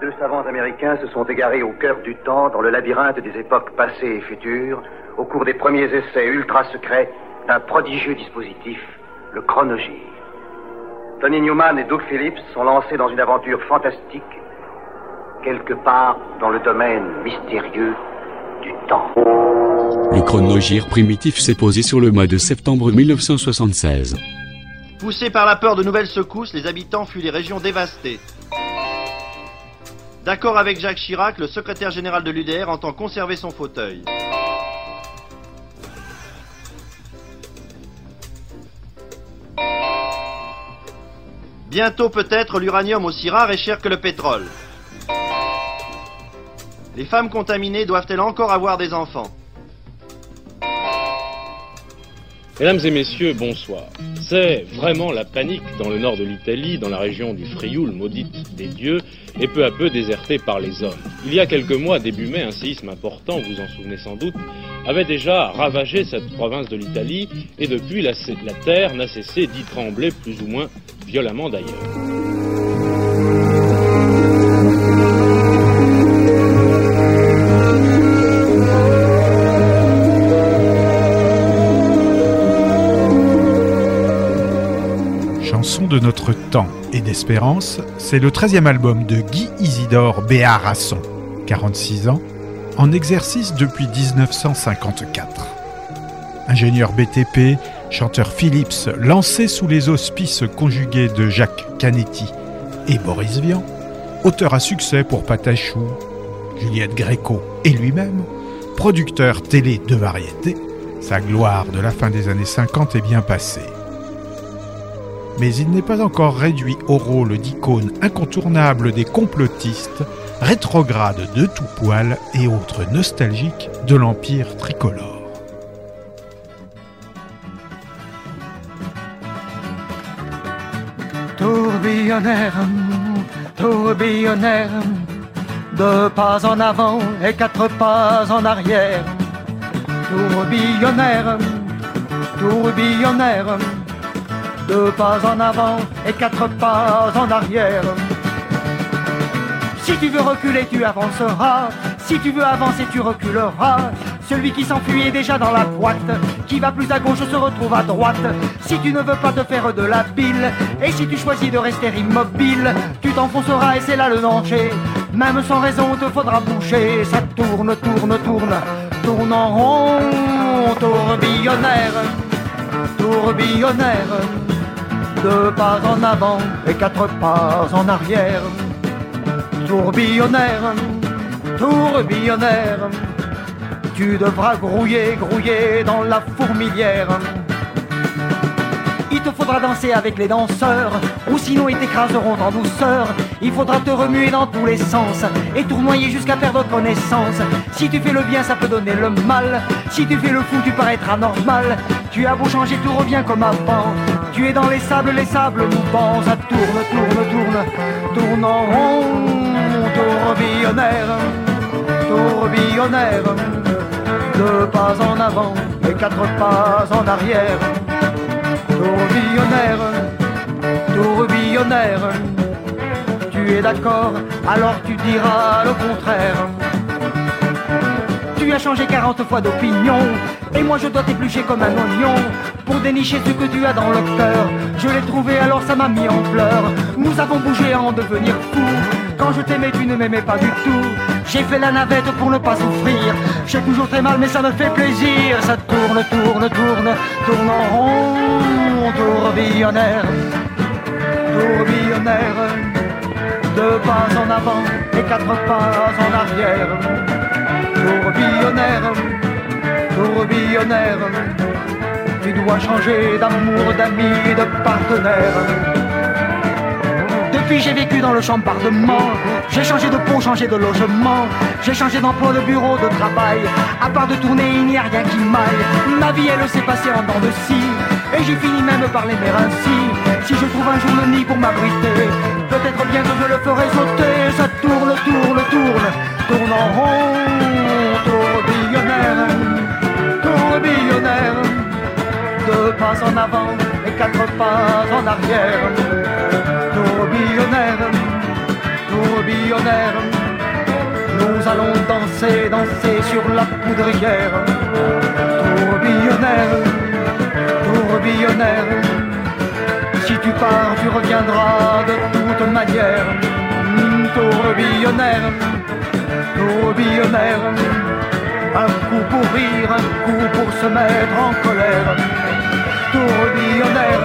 Deux savants américains se sont égarés au cœur du temps, dans le labyrinthe des époques passées et futures, au cours des premiers essais ultra secrets d'un prodigieux dispositif, le chronogire. Tony Newman et Doug Phillips sont lancés dans une aventure fantastique, quelque part dans le domaine mystérieux du temps. Le chronogire primitif s'est posé sur le mois de septembre 1976. Poussés par la peur de nouvelles secousses, les habitants fuient les régions dévastées. D'accord avec Jacques Chirac, le secrétaire général de l'UDR entend conserver son fauteuil. Bientôt peut-être l'uranium aussi rare et cher que le pétrole. Les femmes contaminées doivent-elles encore avoir des enfants? Mesdames et messieurs, bonsoir. C'est vraiment la panique dans le nord de l'Italie, dans la région du Frioul, maudite des dieux, et peu à peu désertée par les hommes. Il y a quelques mois, début mai, un séisme important, vous en souvenez sans doute, avait déjà ravagé cette province de l'Italie, et depuis, la, la terre n'a cessé d'y trembler plus ou moins violemment d'ailleurs. De notre temps et d'espérance, c'est le 13e album de Guy Isidore Béarasson, 46 ans, en exercice depuis 1954. Ingénieur BTP, chanteur Philips, lancé sous les auspices conjugués de Jacques Canetti et Boris Vian, auteur à succès pour Patachou, Juliette Gréco et lui-même, producteur télé de variété, sa gloire de la fin des années 50 est bien passée mais il n'est pas encore réduit au rôle d'icône incontournable des complotistes, rétrogrades de tout poil et autres nostalgiques de l'Empire tricolore. Tourbillonnaire, tourbillonnaire, deux pas en avant et quatre pas en arrière. Tourbillonnaire, tourbillonnaire deux pas en avant et quatre pas en arrière. Si tu veux reculer, tu avanceras. Si tu veux avancer, tu reculeras. Celui qui s'enfuit est déjà dans la boîte. Qui va plus à gauche se retrouve à droite. Si tu ne veux pas te faire de la bile, et si tu choisis de rester immobile, tu t'enfonceras et c'est là le danger. Même sans raison, te faudra bouger. Ça tourne, tourne, tourne, tourne en rond. Tourbillonnaire, tourbillonnaire. Deux pas en avant et quatre pas en arrière. Tourbillonnaire, tourbillonnaire, tu devras grouiller, grouiller dans la fourmilière. Il te faudra danser avec les danseurs, ou sinon ils t'écraseront en douceur. Il faudra te remuer dans tous les sens et tournoyer jusqu'à perdre connaissance. Si tu fais le bien, ça peut donner le mal. Si tu fais le fou, tu paraîtras normal. Tu as beau changer, tout revient comme avant. Tu es dans les sables, les sables mouvants. Ça tourne, tourne, tourne, tourne en rond. Tourbillonnaire, tourbillonnaire. Deux pas en avant et quatre pas en arrière. Tourbillonnaire, tourbillonnaire. Tu es d'accord, alors tu diras le contraire. Tu as changé 40 fois d'opinion, et moi je dois t'éplucher comme un oignon pour dénicher ce que tu as dans le cœur. Je l'ai trouvé, alors ça m'a mis en pleurs. Nous avons bougé à en devenir fous. Quand je t'aimais, tu ne m'aimais pas du tout. J'ai fait la navette pour ne pas souffrir. J'ai toujours très mal, mais ça me fait plaisir. Ça tourne, tourne, tourne, tourne en rond. Tourbillonnaire, tourbillonnaire. Deux pas en avant et quatre pas en arrière. Tourbillonnaire, tourbillonnaire. Tu dois changer d'amour, d'amis et de partenaire. Depuis j'ai vécu dans le chambardement J'ai changé de peau, changé de logement. J'ai changé d'emploi, de bureau, de travail. À part de tourner, il n'y a rien qui m'aille. Ma vie elle s'est passée en dents de scie. Et j'ai fini même par l'aimer ainsi. Si je trouve un jour le nid pour m'abriter Peut-être bien que je le ferai sauter. Ça tourne, tourne, tourne. Tourne en rond Tourbillonnaire Tourbillonnaire Deux pas en avant et quatre pas en arrière tourbillonnaire. tourbillonnaire. Nous allons danser, danser sur la poudrière. Tourbillonnaire, tourbillonnaire. Si tu pars, tu reviendras de toute manière. Tourbillonnaire, tourbillonnaire. Un coup pour rire, un coup pour se mettre en colère. Tourbillonnaire,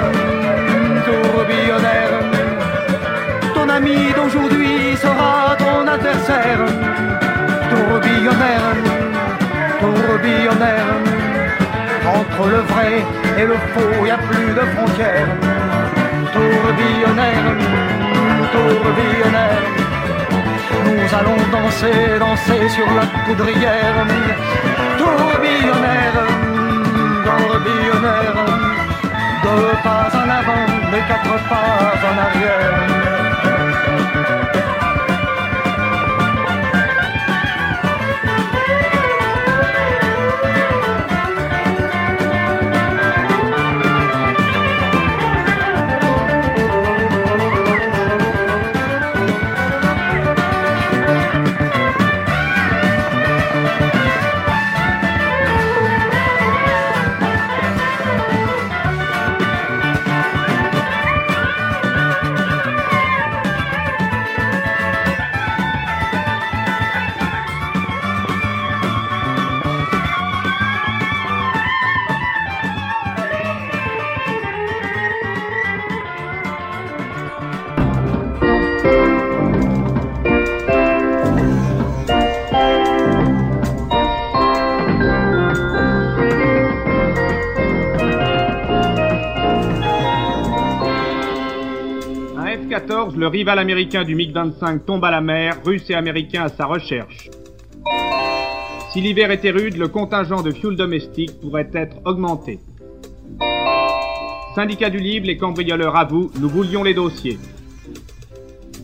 tourbillonnaire. Ton ami d'aujourd'hui sera ton adversaire. Tourbillonnaire, tourbillonnaire. Entre le vrai et le faux, y a plus de frontières. Tourbillonnaire, tourbillonnaire. Nous allons danser, danser sur la poudrière. Tourbillonnaire, tourbillonnaire. Deux pas en avant, mais quatre pas en arrière. Un F-14, le rival américain du MiG-25, tombe à la mer, Russes et Américains à sa recherche. Si l'hiver était rude, le contingent de fioul domestique pourrait être augmenté. Syndicat du Libre, les cambrioleurs avouent, nous voulions les dossiers.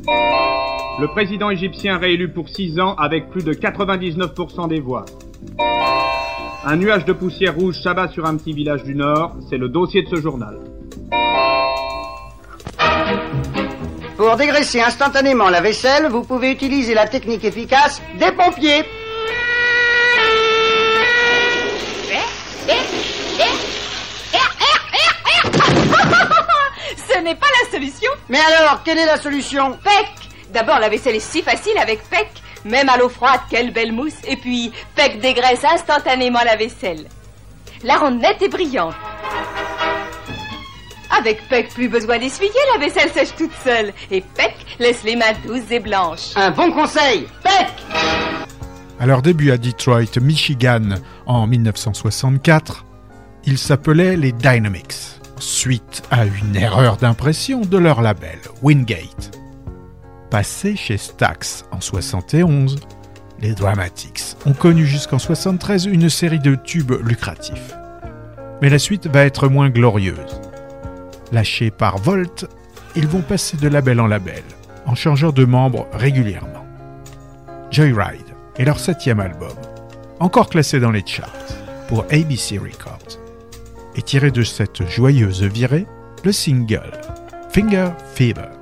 Le président égyptien réélu pour 6 ans avec plus de 99% des voix. Un nuage de poussière rouge s'abat sur un petit village du Nord, c'est le dossier de ce journal. Pour dégraisser instantanément la vaisselle, vous pouvez utiliser la technique efficace des pompiers. Ce n'est pas la solution. Mais alors, quelle est la solution? PEC D'abord, la vaisselle est si facile avec PEC. Même à l'eau froide, quelle belle mousse. Et puis, PEC dégraisse instantanément la vaisselle. La rend nette et brillante. Avec PEC, plus besoin d'essuyer, la vaisselle sèche toute seule. Et PEC laisse les mains douces et blanches. Un bon conseil PEC À leur début à Detroit, Michigan, en 1964, ils s'appelaient les Dynamics, suite à une erreur d'impression de leur label, Wingate. Passé chez Stax en 71, les Dramatics ont connu jusqu'en 73 une série de tubes lucratifs. Mais la suite va être moins glorieuse. Lâchés par Volt, ils vont passer de label en label, en changeant de membres régulièrement. Joyride est leur septième album, encore classé dans les charts pour ABC Records, et tiré de cette joyeuse virée, le single Finger Fever.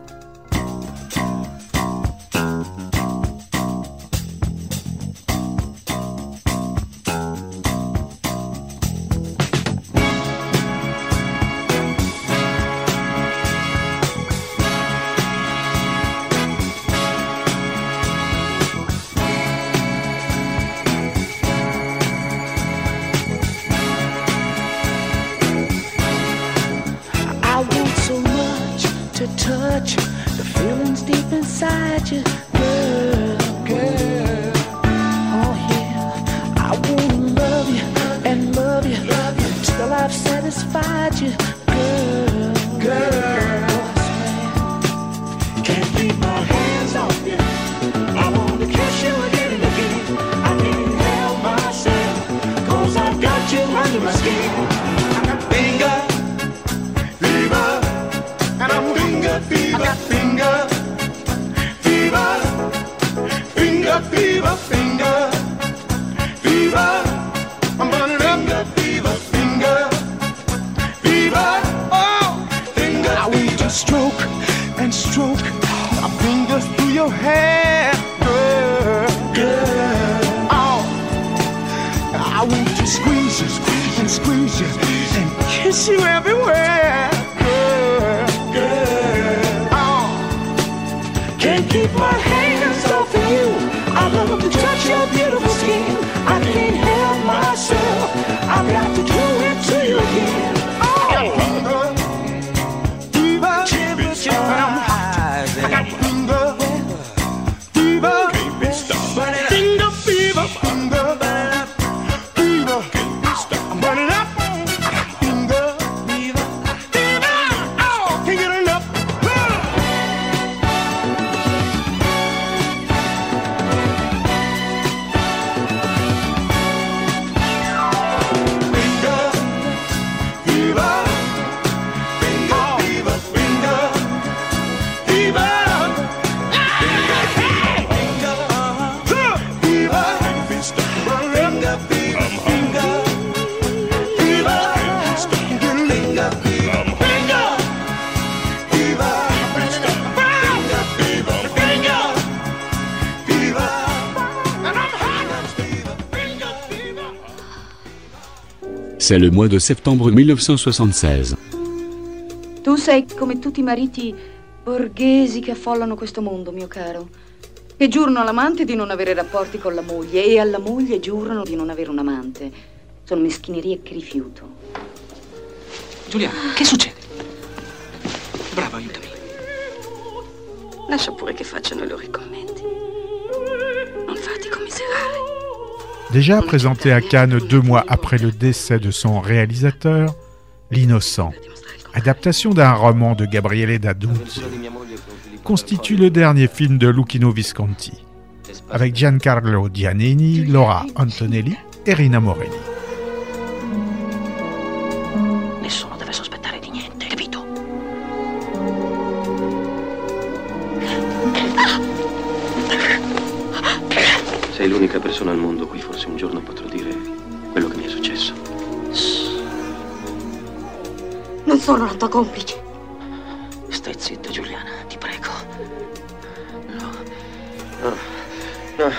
C'est le mois de septembre 1976. Tu sei come tutti i mariti borghesi che affollano questo mondo, mio caro. E giurano all'amante di non avere rapporti con la moglie e alla moglie giurano di non avere un amante. Sono meschinerie che rifiuto. Giuliana, che succede? Bravo, aiutami. Lascia pure che facciano i loro commenti. Non farti commiserare. Déjà présenté à Cannes deux mois après le décès de son réalisateur, L'Innocent, adaptation d'un roman de Gabriele D'Annunzio, constitue le dernier film de Lucchino Visconti, avec Giancarlo Giannini, Laura Antonelli et Rina Morelli. Sei l'unica persona al mondo cui forse un giorno potrò dire quello che mi è successo. Non sono la tua complice. Stai zitta, Giuliana, ti prego. No. No. No.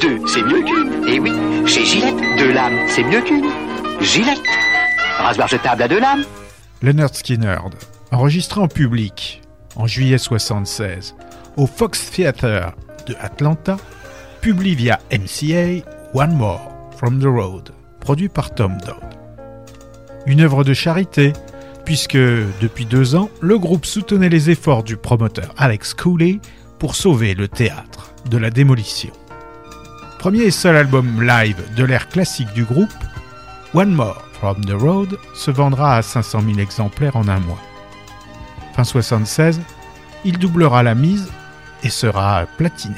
Deux, c'est mieux qu'une. Et oui, chez Gillette, deux lames, c'est mieux qu'une. Gillette. Rasoir jetable Skinner, enregistré en public en juillet 76 au Fox Theatre de Atlanta, publie via MCA One More from the Road, produit par Tom Dodd. Une œuvre de charité, puisque depuis deux ans, le groupe soutenait les efforts du promoteur Alex Cooley pour sauver le théâtre de la démolition. Premier et seul album live de l'ère classique du groupe, One More From the Road se vendra à 500 000 exemplaires en un mois. Fin 76, il doublera la mise et sera platiné.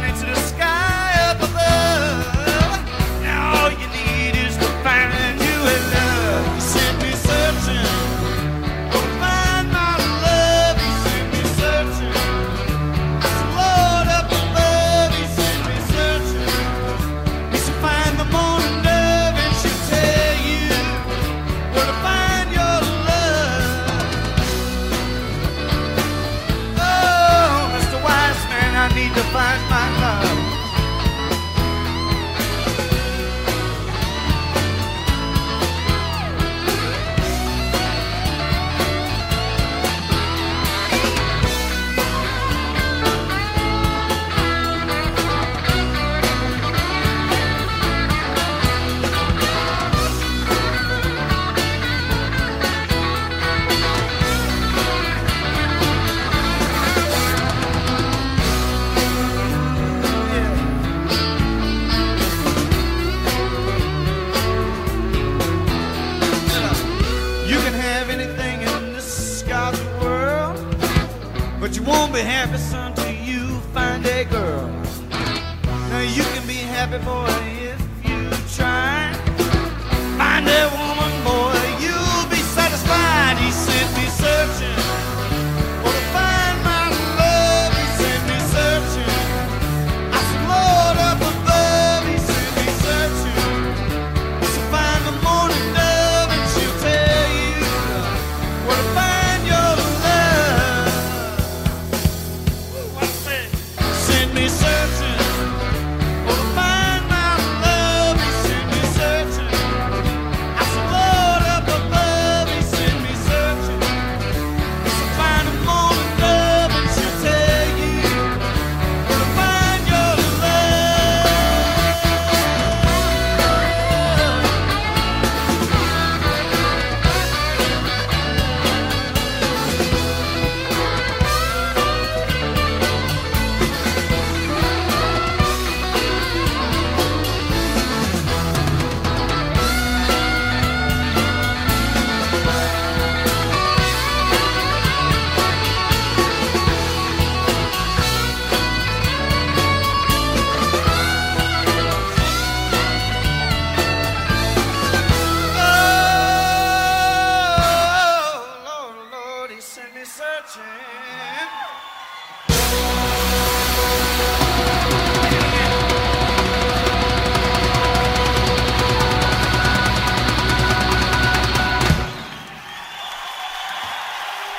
Money to the the world. But you won't be happy, son, till you find a girl. Now you can be happy, boy, if you try. Find a woman, boy, you'll be satisfied. He sent me searching.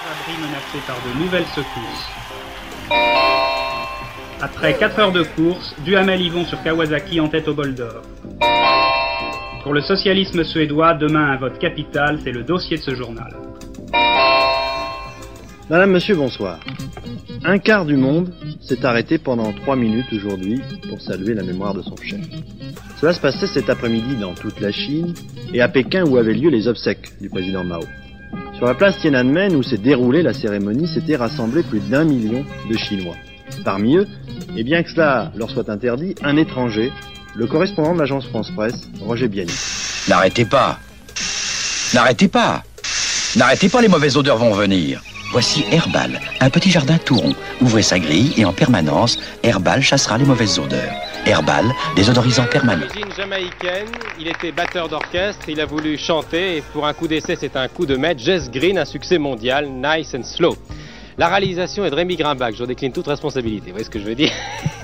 Menacé par de nouvelles secousses. Après 4 heures de course, Duhamel Yvon sur Kawasaki en tête au bol d'or. Pour le socialisme suédois, demain un vote capital, c'est le dossier de ce journal. Madame, monsieur, bonsoir. Un quart du monde s'est arrêté pendant trois minutes aujourd'hui pour saluer la mémoire de son chef. Cela se passait cet après-midi dans toute la Chine et à Pékin où avaient lieu les obsèques du président Mao. Sur la place Tiananmen où s'est déroulée la cérémonie s'étaient rassemblés plus d'un million de Chinois. Parmi eux, et bien que cela leur soit interdit, un étranger, le correspondant de l'agence France-Presse, Roger Biani. N'arrêtez pas. N'arrêtez pas. N'arrêtez pas, les mauvaises odeurs vont venir. Voici Herbal, un petit jardin tout rond. Ouvrez sa grille et en permanence, Herbal chassera les mauvaises odeurs. Herbal, désodorisant permanent. D'origine jamaïcaine, il était batteur d'orchestre, il a voulu chanter et pour un coup d'essai c'est un coup de maître. Jess Green, un succès mondial, Nice and Slow. La réalisation est de Rémi Grimbach, je décline toute responsabilité, vous voyez ce que je veux dire?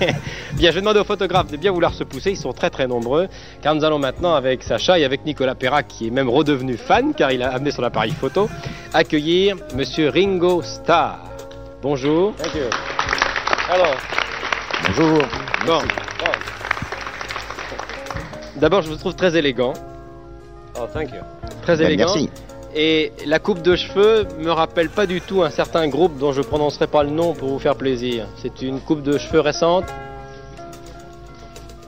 Bien, je vais demander aux photographes de bien vouloir se pousser, ils sont très très nombreux, car nous allons maintenant avec Sacha et avec Nicolas Perrac, qui est même redevenu fan, car il a amené son appareil photo, accueillir Monsieur Ringo Starr. Bonjour. Thank you. Alors. Bonjour. Bon. D'abord, je vous trouve très élégant. Oh, thank you. Très Ben, élégant. merci. Et la coupe de cheveux me rappelle pas du tout un certain groupe dont je prononcerai pas le nom pour vous faire plaisir. C'est une coupe de cheveux récente.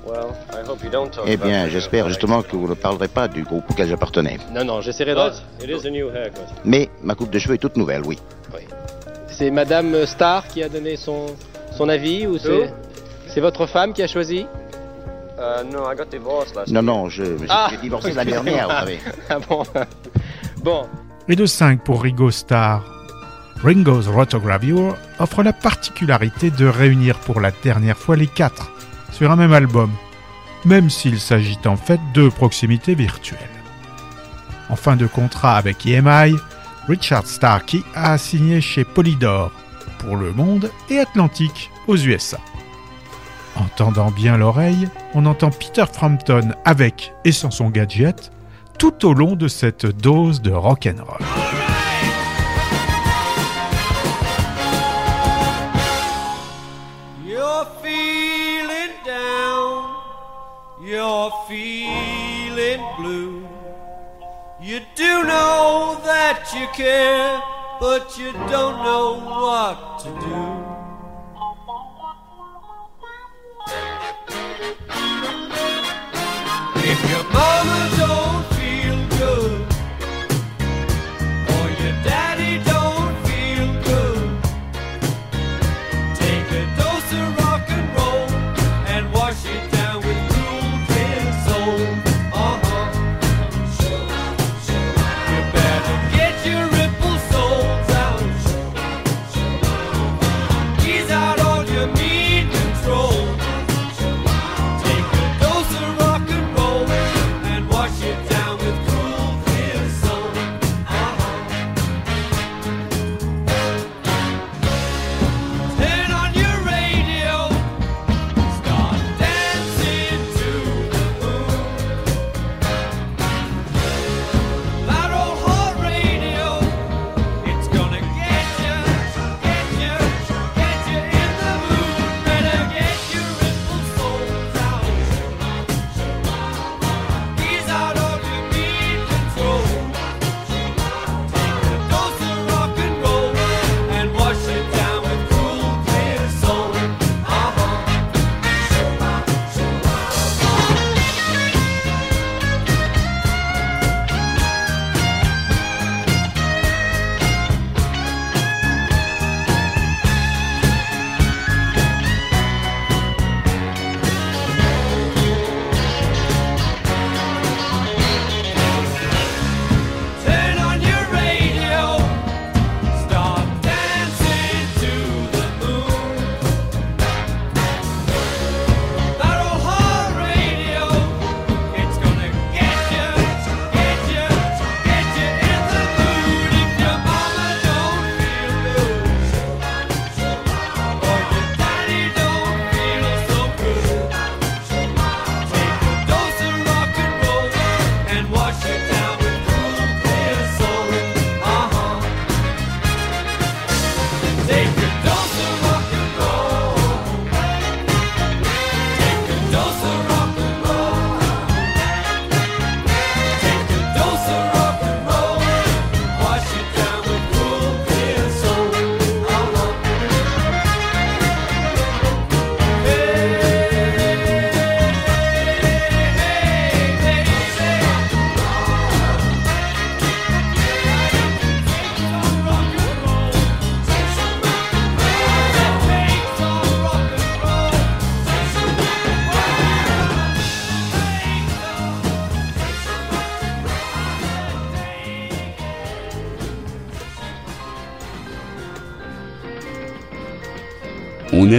Well, I hope you don't talk Eh bien, j'espère justement que vous ne parlerez pas du groupe auquel j'appartenais. Non, non, j'essaierai de. It is a new haircut. Mais ma coupe de cheveux est toute nouvelle, oui. C'est Madame Starr qui a donné son, son avis ou c'est c'est votre femme qui a choisi no, I got divorced last Non, non, je me suis Ah, j'ai divorcé l'année dernière, vous savez. ah bon Bon. Et de 5 pour Ringo Starr. Ringo's Rotogravure offre la particularité de réunir pour la dernière fois les quatre sur un même album, même s'il s'agit en fait de proximité virtuelle. En fin de contrat avec EMI, Richard Starkey a signé chez Polydor pour Le Monde et Atlantique aux USA. En tendant bien l'oreille, on entend Peter Frampton avec et sans son gadget tout au long de cette dose de rock'n'roll. You're feeling blue. You do know that you care, but you don't know what to do. what you do.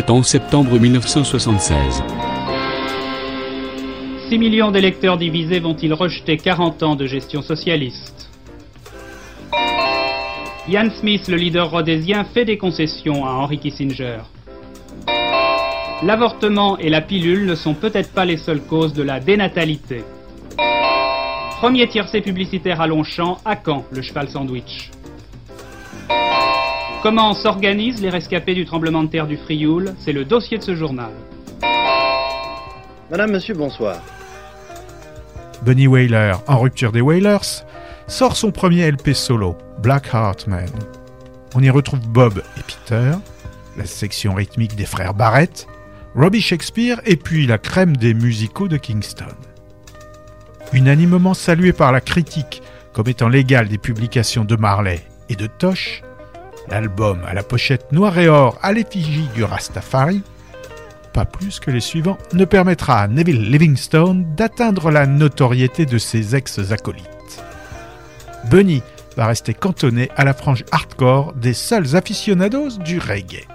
en septembre 1976. 6 millions d'électeurs divisés vont-ils rejeter 40 ans de gestion socialiste? Ian Smith, le leader rhodésien, fait des concessions à Henry Kissinger. L'avortement et la pilule ne sont peut-être pas les seules causes de la dénatalité. Premier tiercé publicitaire à Longchamp, à Caen, le cheval sandwich. Comment s'organisent les rescapés du tremblement de terre du Frioul? C'est le dossier de ce journal. Madame, monsieur, bonsoir. Benny Whaler, en rupture des Whalers, sort son premier LP solo, Black Heart Man. On y retrouve Bob et Peter, la section rythmique des frères Barrett, Robbie Shakespeare et puis la crème des musicaux de Kingston. Unanimement salué par la critique comme étant l'égal des publications de Marley et de Tosh, L'album à la pochette noir et or à l'effigie du Rastafari, pas plus que les suivants, ne permettra à Neville Livingstone d'atteindre la notoriété de ses ex-acolytes. Bunny va rester cantonné à la frange hardcore des seuls aficionados du reggae.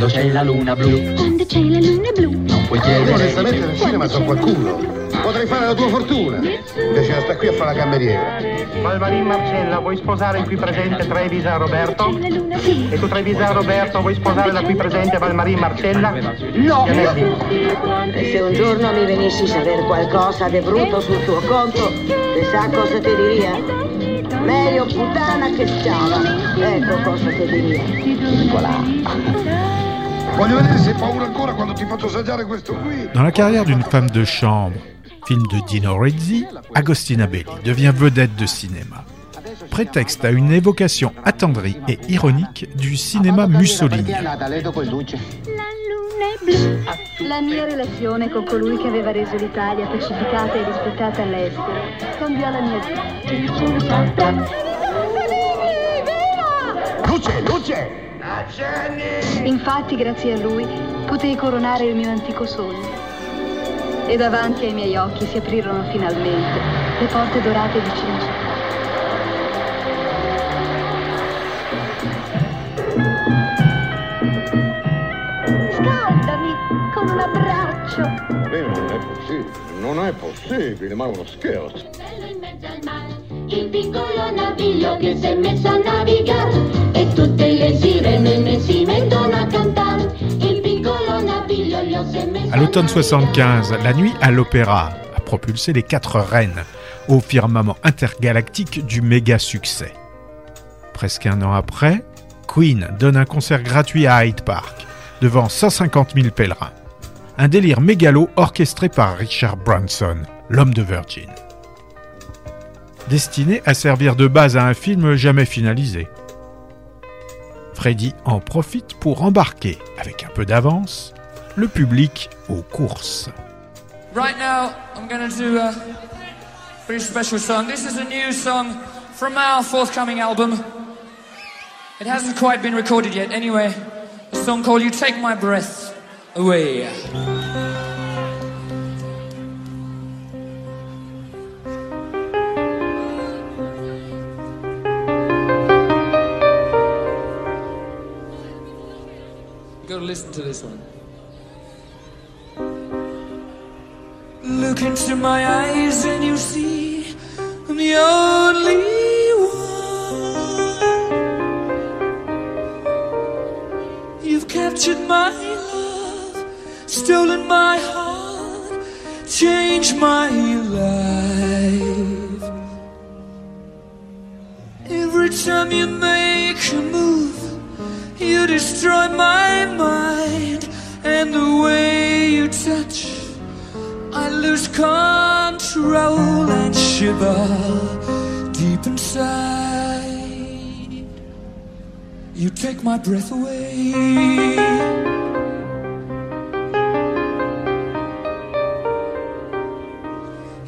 Quando c'è la luna blu. Quando c'è la luna blu. Non puoi chiedere. Onestamente nel cinema so qualcuno. Potrei fare la tua fortuna. Invece sta qui a fare la cameriera. Malvarin Marcella, vuoi sposare il qui presente Trevisa Roberto? E tu Trevisa Roberto vuoi sposare la qui presente Valmarin Marcella? No! E se un giorno mi venissi a sapere qualcosa di brutto sul tuo conto, che sa cosa ti diria? Meglio puttana che sciava. Ecco cosa ti diria. Nicolà. Dans la carrière d'une femme de chambre, film de Dino Rezzi, Agostina Belli devient vedette de cinéma. Prétexte à une évocation attendrie et ironique du cinéma Mussolini. La mia relazione con colui che aveva reso l'Italia pacificata e rispettata all'estero cambiò la mia vita. Luce, luce! Infatti, grazie a lui, potei coronare il mio antico sogno. E davanti ai miei occhi si aprirono finalmente le porte dorate di Cinecittà. Scaldami con un abbraccio. Bene, non è possibile, non è possibile, ma è uno scherzo. Il piccolo naviglio che si è messo a navigare e tutte le sirene si mettono a cantare. Il piccolo naviglio gli si è messo À l'automne 75, la nuit à l'opéra a propulsé les quatre reines au firmament intergalactique du méga succès. Presque un an après, Queen donne un concert gratuit à Hyde Park devant 150 000 pèlerins. Un délire mégalo orchestré par Richard Branson, l'homme de Virgin. Destiné à servir de base à un film jamais finalisé. Freddy en profite pour embarquer, avec un peu d'avance, le public aux courses. Right now, I'm going to do a pretty special song. This is a new song from our forthcoming album. It hasn't quite been recorded yet. Anyway, a song called You Take My Breath Away. Listen to this one. Look into my eyes and you see I'm the only one. You've captured my love, stolen my heart, changed my life. Every time you make a move, you destroy my mind, and the way you touch. I lose control and shiver deep inside. You take my breath away.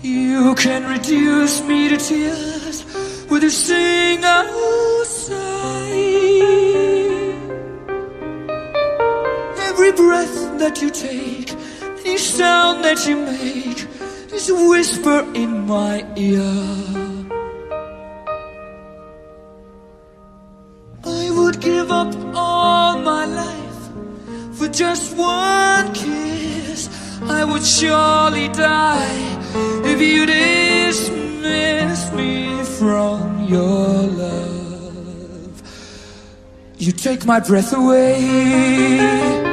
You can reduce me to tears with a single that you take any sound that you make is a whisper in my ear. I would give up all my life for just one kiss. I would surely die if you dismiss me from your love. You take my breath away.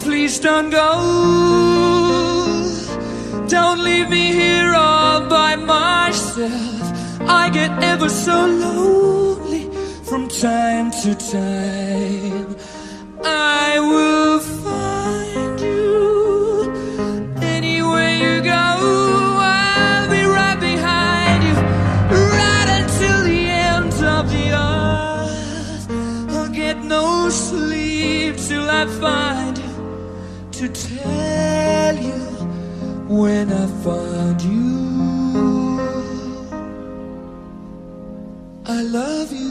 Please don't go. Don't leave me here all by myself. I get ever so lonely from time to time. love you.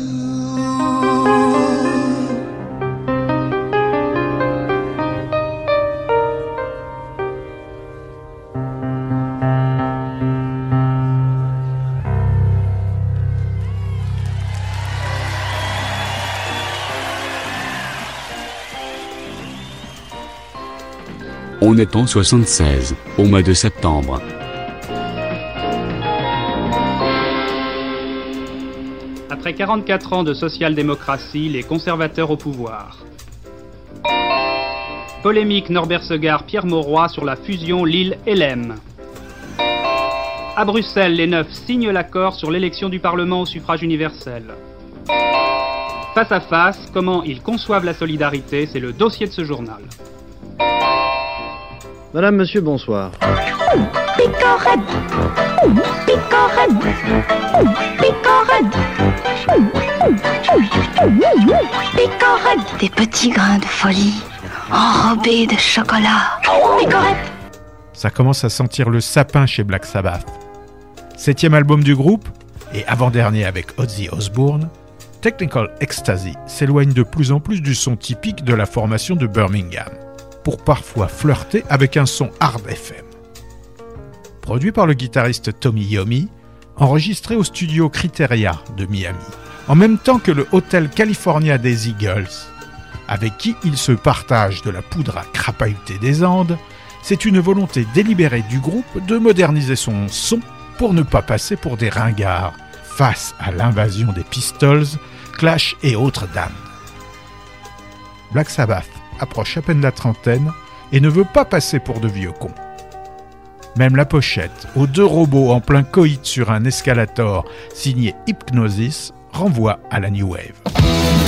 On est en 76, au mois de septembre. 44 ans de social-démocratie, les conservateurs au pouvoir. Polémique Norbert Segard, Pierre Mauroy sur la fusion Lille-LM. À Bruxelles, les neufs signent l'accord sur l'élection du Parlement au suffrage universel. Face à face, comment ils conçoivent la solidarité, c'est le dossier de ce journal. Madame, monsieur, bonsoir. Des petits grains de folie, enrobés de chocolat. Ça commence à sentir le sapin chez Black Sabbath. Septième album du groupe, et avant-dernier avec Ozzy Osbourne, Technical Ecstasy s'éloigne de plus en plus du son typique de la formation de Birmingham, pour parfois flirter avec un son hard FM. Produit par le guitariste Tommy Yomi, enregistré au studio Criteria de Miami, en même temps que le Hotel California des Eagles, avec qui il se partage de la poudre à crapahuter des Andes, c'est une volonté délibérée du groupe de moderniser son son pour ne pas passer pour des ringards face à l'invasion des Pistols, Clash et autres dames. Black Sabbath approche à peine la trentaine et ne veut pas passer pour de vieux cons. Même la pochette, aux deux robots en plein coït sur un escalator signé Hypnosis, renvoie à la New Wave.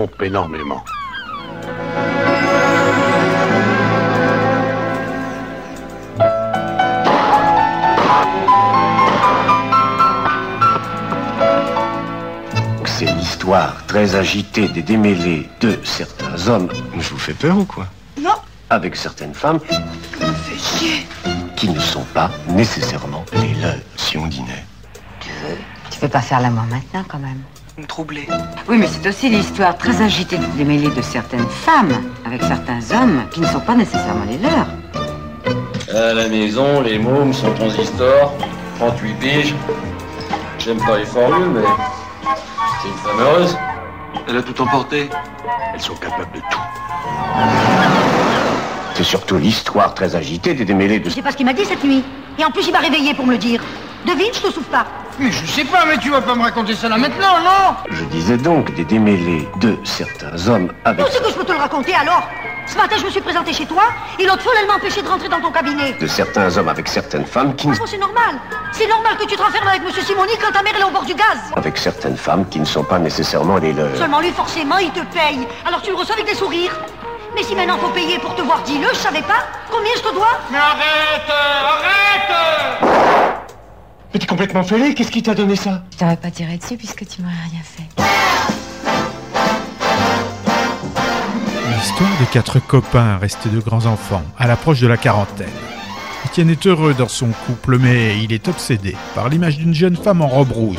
Trompe énormément. C'est l'histoire très agitée des démêlés de certains hommes. Je vous fais peur ou quoi Non. Avec certaines femmes Fais chier. qui ne sont pas nécessairement les leurs. Si on dînait. Tu peux pas faire l'amour maintenant, quand même? Troublé. Oui, mais c'est aussi l'histoire très agitée des démêlés de certaines femmes avec certains hommes qui ne sont pas nécessairement les leurs. À la maison, les mômes sont transistors, 38 piges. J'aime pas les formules, mais c'est une femme heureuse. Elle a tout emporté. Elles sont capables de tout. C'est surtout l'histoire très agitée des démêlés de... Je sais pas ce qu'il m'a dit cette nuit. Et en plus, il m'a réveillé pour me le dire. Devine, je te souffle pas. Mais je sais pas, mais tu vas pas me raconter ça là maintenant, non Je disais donc des démêlés de certains hommes avec... Où c'est que je peux te le raconter alors Ce matin, je me suis présenté chez toi et l'autre folle, elle m'a empêché de rentrer dans ton cabinet. de certains hommes avec certaines femmes qui ne... Oh, c'est normal. C'est normal que tu te renfermes avec Monsieur Simoni quand ta mère est au bord du gaz. avec certaines femmes qui ne sont pas nécessairement les leurs. Seulement lui, forcément, il te paye. Alors tu le reçois avec des sourires. Mais si maintenant faut payer pour te voir, dis-le, je savais pas. Combien je te dois? Mais arrête Arrête Mais t'es complètement fêlé, qu'est-ce qui t'a donné ça? Je t'aurais pas tiré dessus puisque tu m'aurais rien fait. L'histoire de quatre copains restés de grands enfants à l'approche de la quarantaine. Étienne est heureux dans son couple, mais il est obsédé par l'image d'une jeune femme en robe rouge.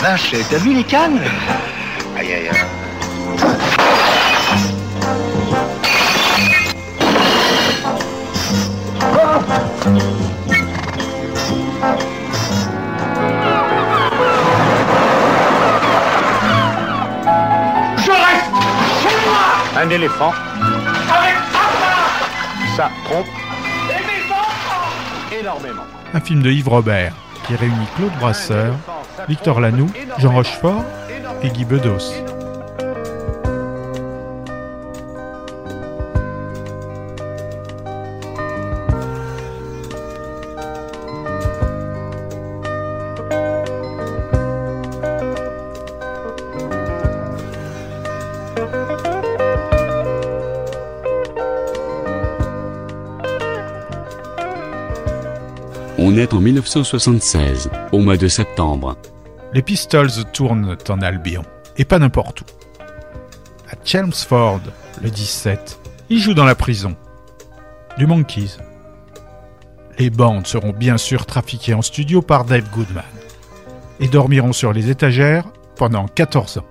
Vache, t'as vu les cannes Aïe aïe aïe. Je reste chez moi. Un éléphant, avec papa ça trompe Un film de Yves Robert qui réunit Claude Brasseur, Victor Lanoux, Jean Rochefort et Guy Bedos. On en 1976, au mois de septembre. Les Pistols tournent en Albion, et pas n'importe où. À Chelmsford, le 17, ils jouent dans la prison. Du Monkeys. Les bandes seront bien sûr trafiquées en studio par Dave Goodman, et dormiront sur les étagères pendant 14 ans.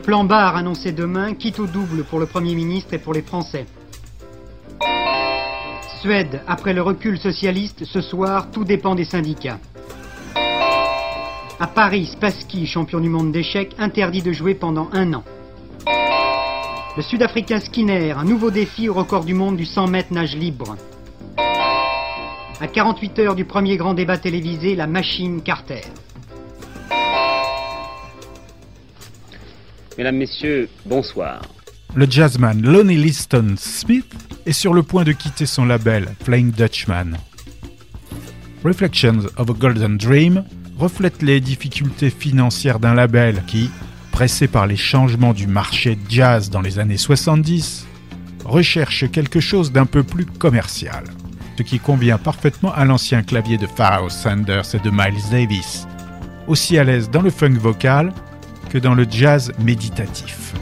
Plan Barre annoncé demain quitte au double pour le Premier ministre et pour les Français. Suède, après le recul socialiste, ce soir, tout dépend des syndicats. À Paris, Spassky, champion du monde d'échecs, interdit de jouer pendant un an. Le Sud-Africain Skinner, un nouveau défi au record du monde du 100 mètres nage libre. À 48 heures du premier grand débat télévisé, la machine Carter. Mesdames, Messieurs, bonsoir. Le jazzman Lonnie Liston Smith est sur le point de quitter son label Flying Dutchman. Reflections of a Golden Dream reflète les difficultés financières d'un label qui, pressé par les changements du marché jazz dans les années 70, recherche quelque chose d'un peu plus commercial, ce qui convient parfaitement à l'ancien clavier de Pharoah Sanders et de Miles Davis, aussi à l'aise dans le funk vocal que dans le jazz méditatif.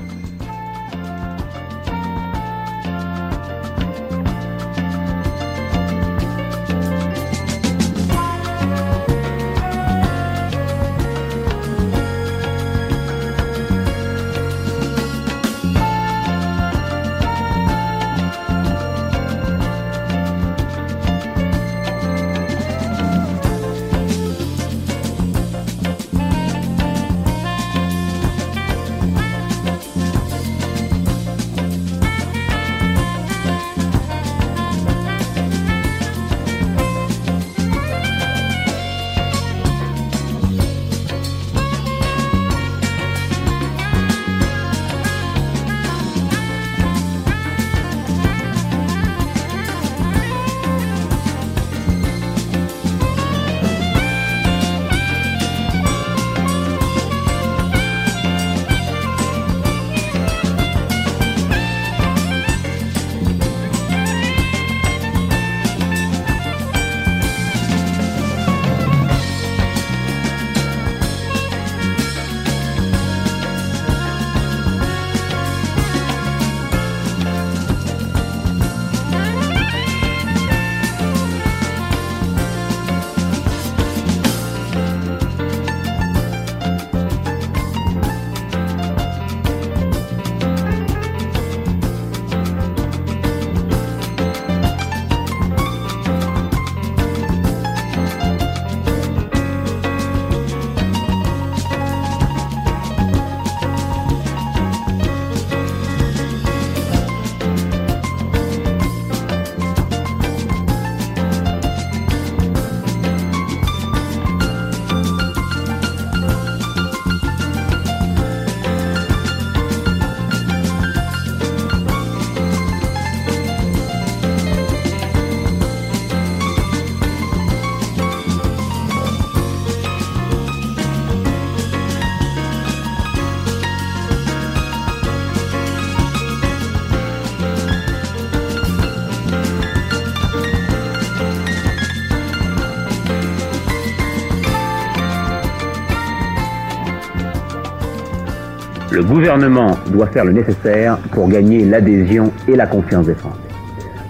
Le gouvernement doit faire le nécessaire pour gagner l'adhésion et la confiance des Français.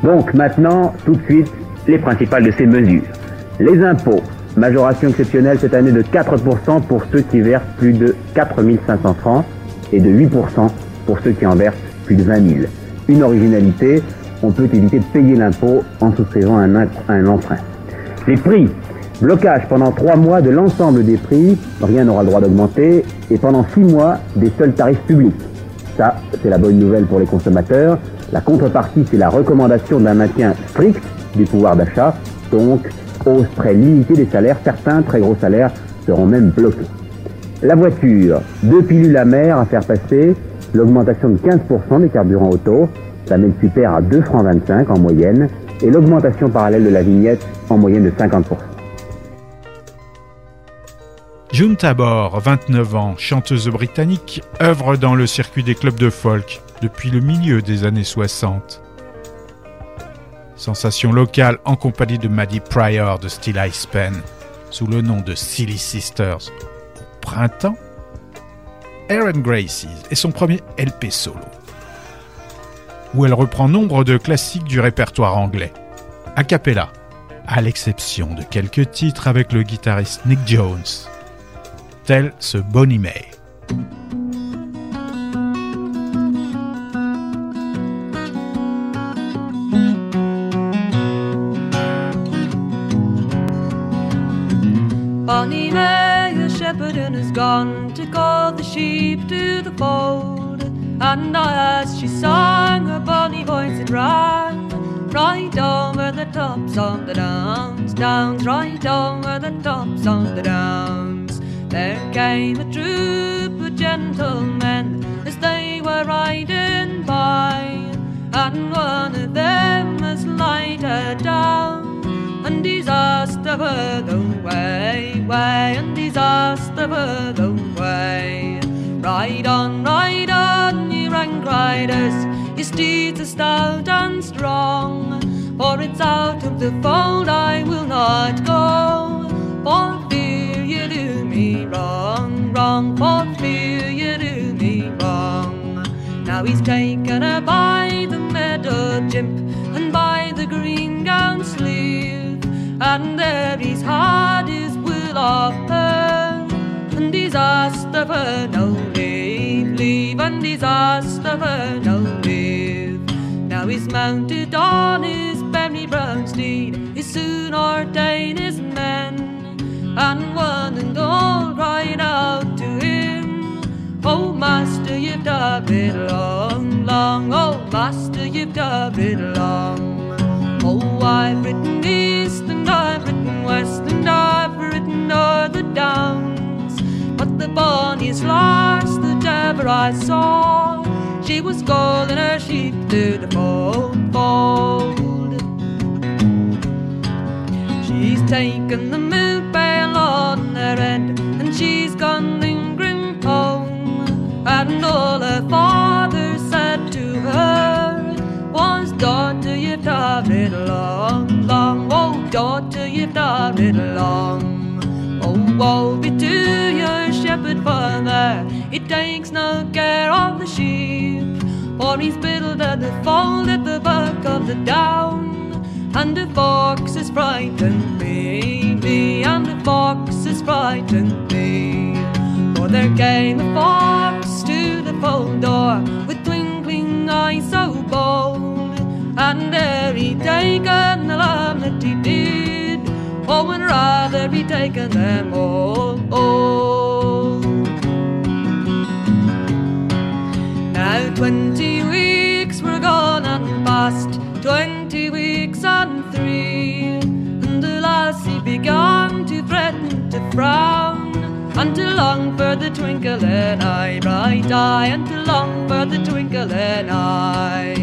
Donc maintenant, tout de suite, les principales de ces mesures. Les impôts, majoration exceptionnelle cette année de 4% pour ceux qui versent plus de 4500 francs et de 8% pour ceux qui en versent plus de 20 000. Une originalité, on peut éviter de payer l'impôt en souscrivant un, un emprunt. Les prix, Blocage pendant trois mois de l'ensemble des prix, rien n'aura le droit d'augmenter, et pendant six mois des seuls tarifs publics. Ça, c'est la bonne nouvelle pour les consommateurs. La contrepartie, c'est la recommandation d'un maintien strict du pouvoir d'achat, donc hausse très limitée des salaires, certains très gros salaires seront même bloqués. La voiture, deux pilules amères à faire passer, l'augmentation de 15% des carburants auto, ça met le super à 2 francs 25 en moyenne, et l'augmentation parallèle de la vignette en moyenne de 50%. June Tabor, 29 ans, chanteuse britannique, œuvre dans le circuit des clubs de folk depuis le milieu des années 60. Sensation locale en compagnie de Maddie Pryor de Still Ice Pen, sous le nom de Silly Sisters, printemps, Aaron Gracies est son premier LP solo, où elle reprend nombre de classiques du répertoire anglais, a cappella, à l'exception de quelques titres avec le guitariste Nick Jones tel ce Bonnie May. Bonnie May, the shepherd, has gone to call the sheep to the fold. And as she sang, her bonny voice it rang, right over the tops of the downs, downs, right over the tops of the downs. There came a troop of gentlemen as they were riding by, and one of them was lighted down. And he's asked of her the way, way, and he's asked of her the way. Ride on, ride on, ye rank riders, your steeds are stout and strong. For it's out of the fold I will not go, for wrong, for fear you do me wrong. Now he's taken her by the meadow jimp and by the green gown sleeve, and there he's had his will of her, and he's asked of her no leave, leave, and he's asked of her no leave. Now he's mounted on his berry brown steed, he soon ordain his men, and one and all cried out Oh master, you've done it long, long, oh master, you've done it long. Oh, I've written east and I've written west and I've written o'er the downs, but the bonniest lass that ever I saw, she was calling her sheep to the fold, fold. She's taken the milk pail on her head all her father said to her was, Daughter, you've it long, long. Oh, daughter, you've it long. Oh, woe be to your shepherd father, he takes no care of the sheep. For he's built at the fold at the back of the down. And the fox has frightened me, me, and the fox has frightened me. For there came a fox fold door with twinkling eyes so bold, and there he taken the lamb that he did. Oh, and rather be taken them all. all. Now twenty weeks were gone and past, twenty weeks and three, and the lassie began to threaten to frown, and to long for the twinkle twinkling eye, bright eye, and to long for the twinkling eye.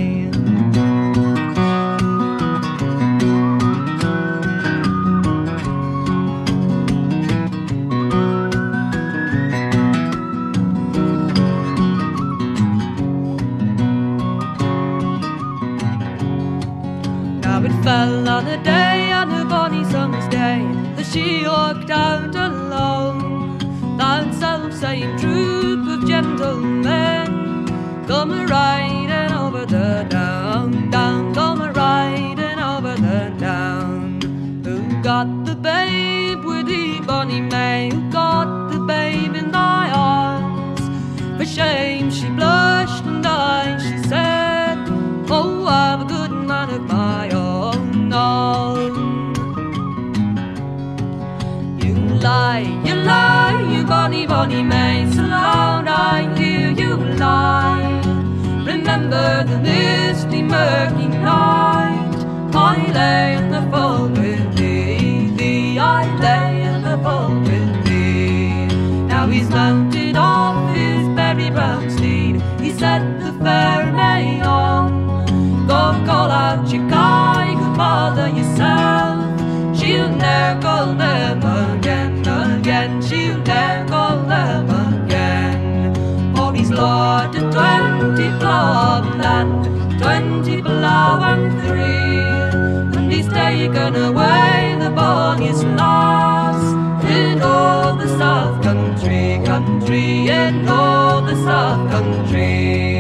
Now it fell on a day, on a bonny summer's day, that she walked out alone. Same troop of gentlemen come a riding over the down, down, come a riding over the down. Who got the babe with the bonny May? Who got the babe in thy arms? For shame she blushed and died, she said, Oh, I've a good man of my own. own. You lie, you lie, bonny, bonny May, so I knew you lie. Remember the misty, murky night. I lay in the fold with thee, thee, I lay in the fold with thee. Now he's mounted off his berry brown steed, he set the fair May on. Go call out your guy, good father yourself. She'll never, call them again, again. She'll Lord to twenty of land, twenty and three. And he's taken away the bonniest lost in all the south country, country, in all the south country.